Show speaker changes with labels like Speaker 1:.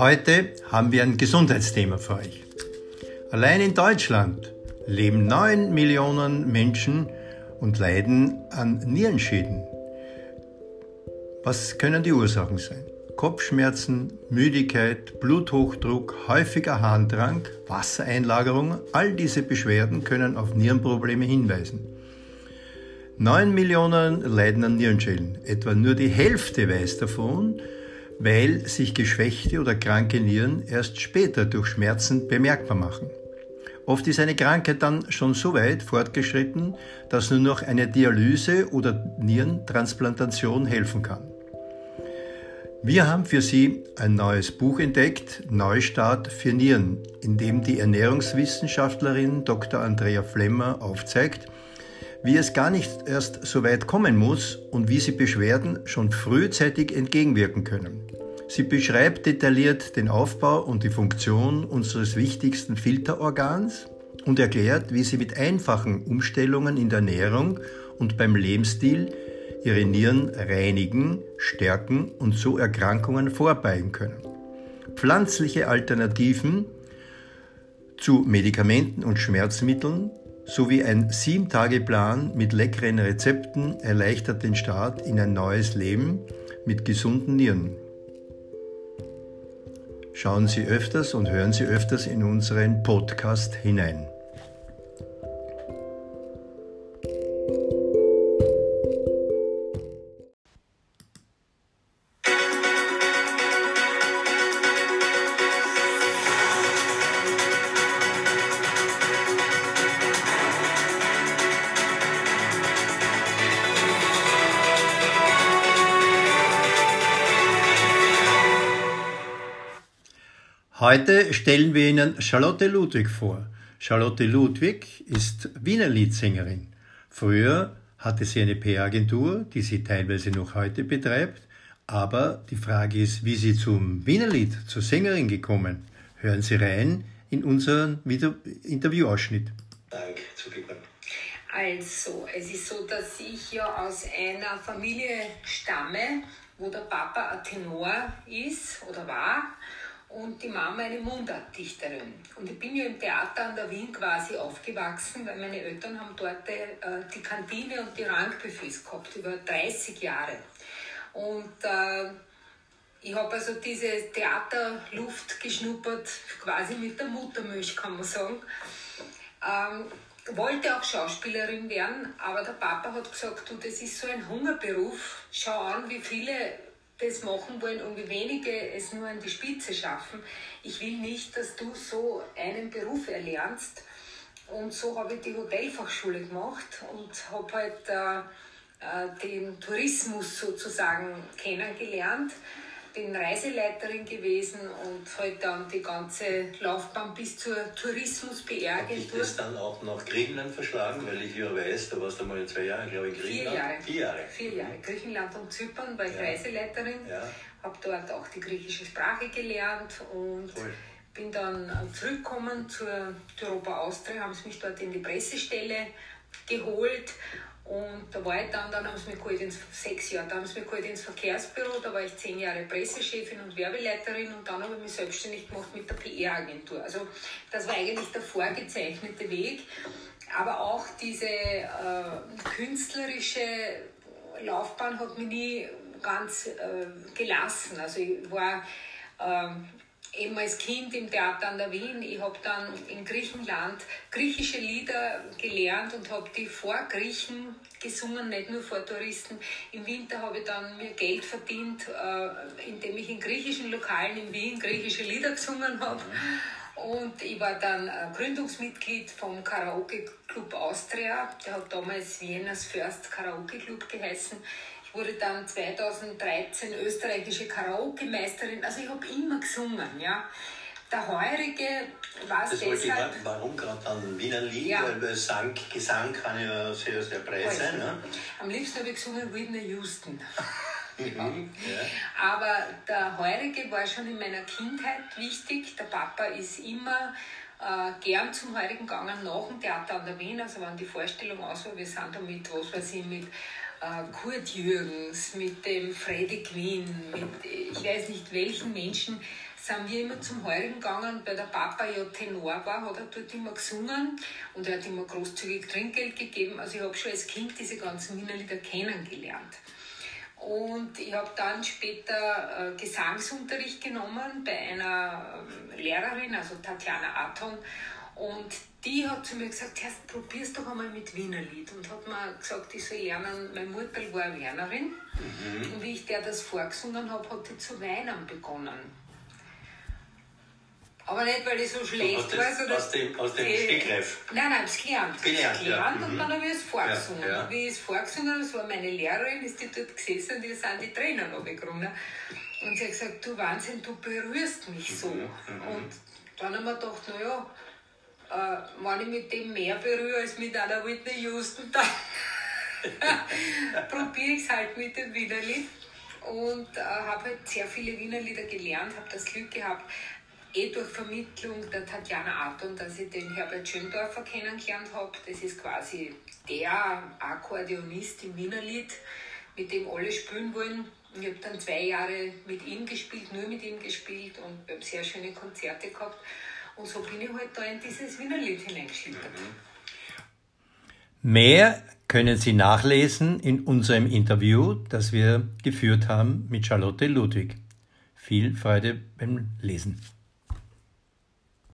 Speaker 1: Heute haben wir ein Gesundheitsthema für euch. Allein in Deutschland leben 9 Millionen Menschen und leiden an Nierenschäden. Was können die Ursachen sein? Kopfschmerzen, Müdigkeit, Bluthochdruck, häufiger Harndrang, Wassereinlagerung, all diese Beschwerden können auf Nierenprobleme hinweisen. 9 Millionen leiden an Nierenschäden. Etwa nur die Hälfte weiß davon, weil sich geschwächte oder kranke Nieren erst später durch Schmerzen bemerkbar machen. Oft ist eine Krankheit dann schon so weit fortgeschritten, dass nur noch eine Dialyse oder Nierentransplantation helfen kann. Wir haben für Sie ein neues Buch entdeckt, Neustart für Nieren, in dem die Ernährungswissenschaftlerin Dr. Andrea Flemmer aufzeigt, wie es gar nicht erst so weit kommen muss und wie Sie Beschwerden schon frühzeitig entgegenwirken können. Sie beschreibt detailliert den Aufbau und die Funktion unseres wichtigsten Filterorgans und erklärt, wie Sie mit einfachen Umstellungen in der Ernährung und beim Lebensstil ihre Nieren reinigen, stärken und so Erkrankungen vorbeugen können. Pflanzliche Alternativen zu Medikamenten und Schmerzmitteln sowie ein Sieben-Tage-Plan mit leckeren Rezepten erleichtert den Start in ein neues Leben mit gesunden Nieren. Schauen Sie öfters und hören Sie öfters in unseren Podcast hinein. Heute stellen wir Ihnen Charlotte Ludwig vor. Charlotte Ludwig ist Wiener Liedsängerin. Früher hatte sie eine PR-Agentur, die sie teilweise noch heute betreibt. Aber die Frage ist, wie sie zum Wienerlied, zur Sängerin gekommen. Hören Sie rein in unseren Interviewausschnitt.
Speaker 2: Dank zugeben.
Speaker 3: Also, es ist so, dass ich ja aus einer Familie stamme, wo der Papa ein Tenor ist oder war und die Mama eine Mundartdichterin. Und ich bin ja im Theater an der Wien quasi aufgewachsen, weil meine Eltern haben dort äh, die Kantine und die Rangbuffets gehabt, über 30 Jahre. Und äh, ich habe also diese Theaterluft geschnuppert, quasi mit der Muttermilch, kann man sagen. Ähm, wollte auch Schauspielerin werden, aber der Papa hat gesagt, du, das ist so ein Hungerberuf. Schau an, wie viele das machen wollen und wie wenige es nur an die Spitze schaffen. Ich will nicht, dass du so einen Beruf erlernst. Und so habe ich die Hotelfachschule gemacht und habe halt äh, äh, den Tourismus sozusagen kennengelernt bin Reiseleiterin gewesen und halt dann die ganze Laufbahn bis zur Tourismus-PR-Agentur.
Speaker 2: Hat dich das dann auch nach Griechenland verschlagen? Weil ich ja weiß, da warst du mal in zwei Jahren, glaube ich, in Griechenland.
Speaker 3: Vier Jahre.
Speaker 2: Vier Jahre.
Speaker 3: Vier Jahre. Mhm. Griechenland und Zypern war ich ja. Reiseleiterin.
Speaker 2: Ja.
Speaker 3: Habe dort auch die griechische Sprache gelernt und Voll. bin dann zurückgekommen zur Europa Austria, haben sie mich dort in die Pressestelle geholt da war ich dann, dann haben sie mich geholt ins, sechs Jahre, da haben sie mich geholt ins Verkehrsbüro, da war ich zehn Jahre Pressechefin und Werbeleiterin und dann habe ich mich selbstständig gemacht mit der PR-Agentur. Also das war eigentlich der vorgezeichnete Weg, aber auch diese äh, künstlerische Laufbahn hat mich nie ganz äh, gelassen. Also ich war äh, eben als Kind im Theater an der Wien. Ich habe dann in Griechenland griechische Lieder gelernt und habe die vor Griechen gesungen, nicht nur vor Touristen. Im Winter habe ich dann mir Geld verdient, äh, indem ich in griechischen Lokalen in Wien griechische Lieder gesungen habe. Und ich war dann äh, Gründungsmitglied vom Karaoke Club Austria. Der hat damals Viennas First Karaoke Club geheißen. Wurde dann 2013 österreichische Karaoke-Meisterin. Also ich habe immer gesungen, ja. Der Heurige war es
Speaker 2: deshalb... Ich, warum gerade dann Wiener Lied? Ja. Weil Sang, Gesang kann ja sehr, sehr breit sein. Ne?
Speaker 3: Am liebsten habe ich gesungen Whitney Houston.
Speaker 2: Mhm,
Speaker 3: ja. Aber der Heurige war schon in meiner Kindheit wichtig. Der Papa ist immer äh, gern zum Heurigen gegangen, nach dem Theater an der Wien. Also wenn die Vorstellung aus war, wir sind da mit, was weiß ich, mit Kurt Jürgens, mit dem Freddy Quinn, mit ich weiß nicht welchen Menschen sind wir immer zum Heurigen gegangen, weil der Papa ja Tenor war, hat er dort immer gesungen und er hat immer großzügig Trinkgeld gegeben. Also ich habe schon als Kind diese ganzen Wiener Lieder kennengelernt. Und ich habe dann später äh, Gesangsunterricht genommen bei einer äh, Lehrerin, also Tatjana Aton. Und die hat zu mir gesagt, Herr, probier's doch einmal mit Wienerlied. Und hat mir gesagt, ich soll lernen, meine Mutter war Wernerin. Mhm. Und wie ich der das vorgesungen habe, hat die zu weinen begonnen. Aber nicht, weil ich so schlecht war.
Speaker 2: Sondern aus dem, aus dem Stegreif?
Speaker 3: Nein, nein, ich habe es gelernt.
Speaker 2: Gelernt,
Speaker 3: gelernt
Speaker 2: ja.
Speaker 3: und dann habe ich es vorgesungen.
Speaker 2: Ja, ja.
Speaker 3: Wie ich es vorgesungen habe, das war meine Lehrerin, ist die dort gesessen und die sind die Tränen runtergekommen. Und sie hat gesagt, du Wahnsinn, du berührst mich so. Mhm, mhm. Und dann haben wir gedacht, naja, äh, wenn ich mit dem mehr berühre als mit einer Whitney Houston, dann probiere ich es halt mit dem Wienerlied. Und äh, habe halt sehr viele Wienerlieder gelernt, habe das Glück gehabt, eh durch Vermittlung der Tatjana Aton, dass ich den Herbert Schöndorfer kennengelernt habe. Das ist quasi der Akkordeonist im Wienerlied, mit dem alle spielen wollen. Ich habe dann zwei Jahre mit ihm gespielt, nur mit ihm gespielt und wir haben sehr schöne Konzerte gehabt. Und so bin ich halt da in dieses Wienerlied hineingeschlittert.
Speaker 1: Mehr können Sie nachlesen in unserem Interview, das wir geführt haben mit Charlotte Ludwig. Viel Freude beim Lesen.